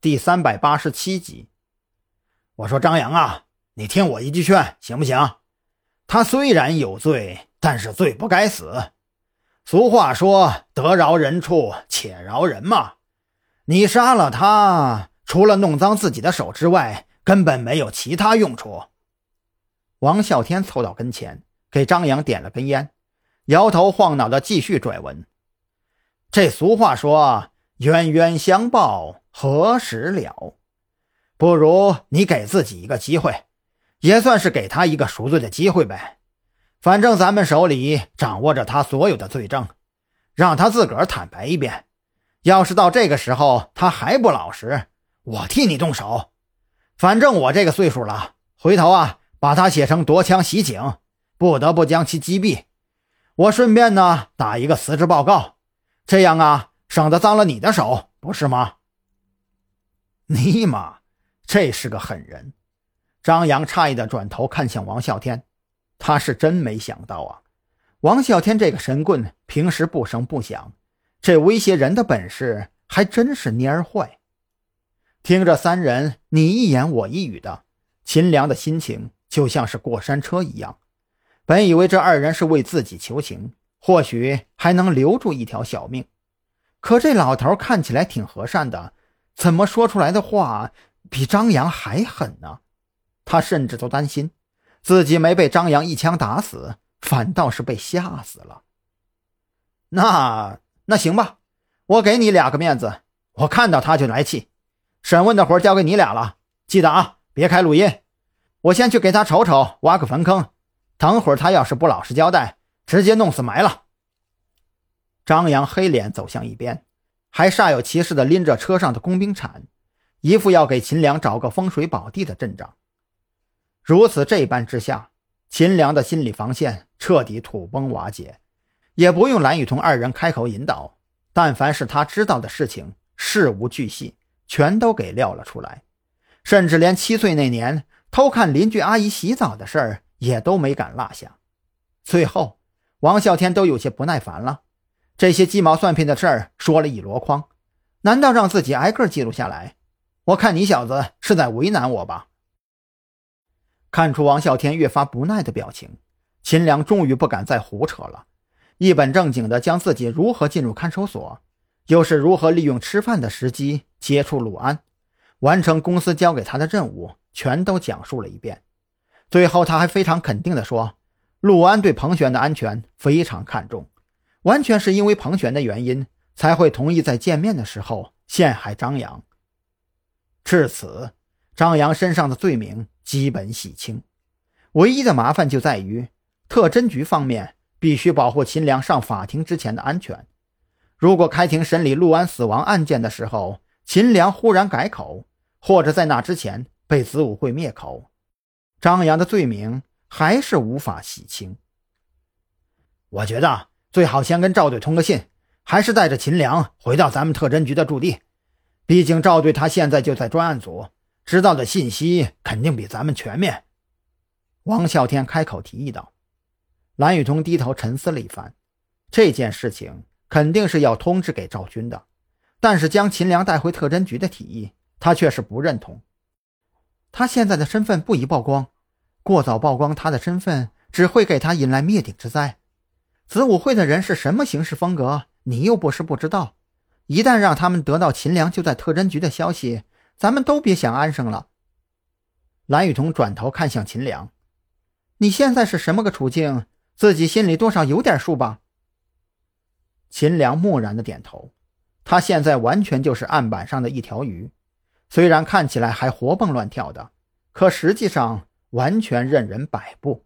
第三百八十七集。我说张扬啊，你听我一句劝，行不行？他虽然有罪，但是罪不该死。俗话说：“得饶人处且饶人嘛。”你杀了他，除了弄脏自己的手之外，根本没有其他用处。王啸天凑到跟前，给张扬点了根烟，摇头晃脑的继续拽文。这俗话说：“冤冤相报何时了？”不如你给自己一个机会，也算是给他一个赎罪的机会呗。反正咱们手里掌握着他所有的罪证，让他自个儿坦白一遍。要是到这个时候他还不老实，我替你动手。反正我这个岁数了，回头啊。把他写成夺枪袭警，不得不将其击毙。我顺便呢打一个辞职报告，这样啊省得脏了你的手，不是吗？尼玛，这是个狠人！张扬诧异的转头看向王啸天，他是真没想到啊，王啸天这个神棍平时不声不响，这威胁人的本事还真是蔫儿坏。听着三人你一言我一语的，秦良的心情。就像是过山车一样，本以为这二人是为自己求情，或许还能留住一条小命。可这老头看起来挺和善的，怎么说出来的话比张扬还狠呢？他甚至都担心自己没被张扬一枪打死，反倒是被吓死了。那那行吧，我给你俩个面子，我看到他就来气。审问的活交给你俩了，记得啊，别开录音。我先去给他瞅瞅，挖个坟坑。等会儿他要是不老实交代，直接弄死埋了。张扬黑脸走向一边，还煞有其事地拎着车上的工兵铲，一副要给秦良找个风水宝地的阵仗。如此这般之下，秦良的心理防线彻底土崩瓦解，也不用蓝雨桐二人开口引导，但凡是他知道的事情，事无巨细，全都给撂了出来，甚至连七岁那年。偷看邻居阿姨洗澡的事儿也都没敢落下，最后王啸天都有些不耐烦了。这些鸡毛蒜皮的事儿说了一箩筐，难道让自己挨个记录下来？我看你小子是在为难我吧？看出王啸天越发不耐的表情，秦良终于不敢再胡扯了，一本正经地将自己如何进入看守所，又是如何利用吃饭的时机接触陆安，完成公司交给他的任务。全都讲述了一遍，最后他还非常肯定地说：“陆安对彭璇的安全非常看重，完全是因为彭璇的原因才会同意在见面的时候陷害张扬。至此，张扬身上的罪名基本洗清，唯一的麻烦就在于特侦局方面必须保护秦良上法庭之前的安全。如果开庭审理陆安死亡案件的时候，秦良忽然改口，或者在那之前。”被子午会灭口，张扬的罪名还是无法洗清。我觉得最好先跟赵队通个信，还是带着秦良回到咱们特侦局的驻地。毕竟赵队他现在就在专案组，知道的信息肯定比咱们全面。王啸天开口提议道。蓝雨桐低头沉思了一番，这件事情肯定是要通知给赵军的，但是将秦良带回特侦局的提议，他却是不认同。他现在的身份不宜曝光，过早曝光他的身份只会给他引来灭顶之灾。子午会的人是什么行事风格，你又不是不知道。一旦让他们得到秦良就在特侦局的消息，咱们都别想安生了。蓝雨桐转头看向秦良：“你现在是什么个处境？自己心里多少有点数吧？”秦良木然的点头，他现在完全就是案板上的一条鱼。虽然看起来还活蹦乱跳的，可实际上完全任人摆布。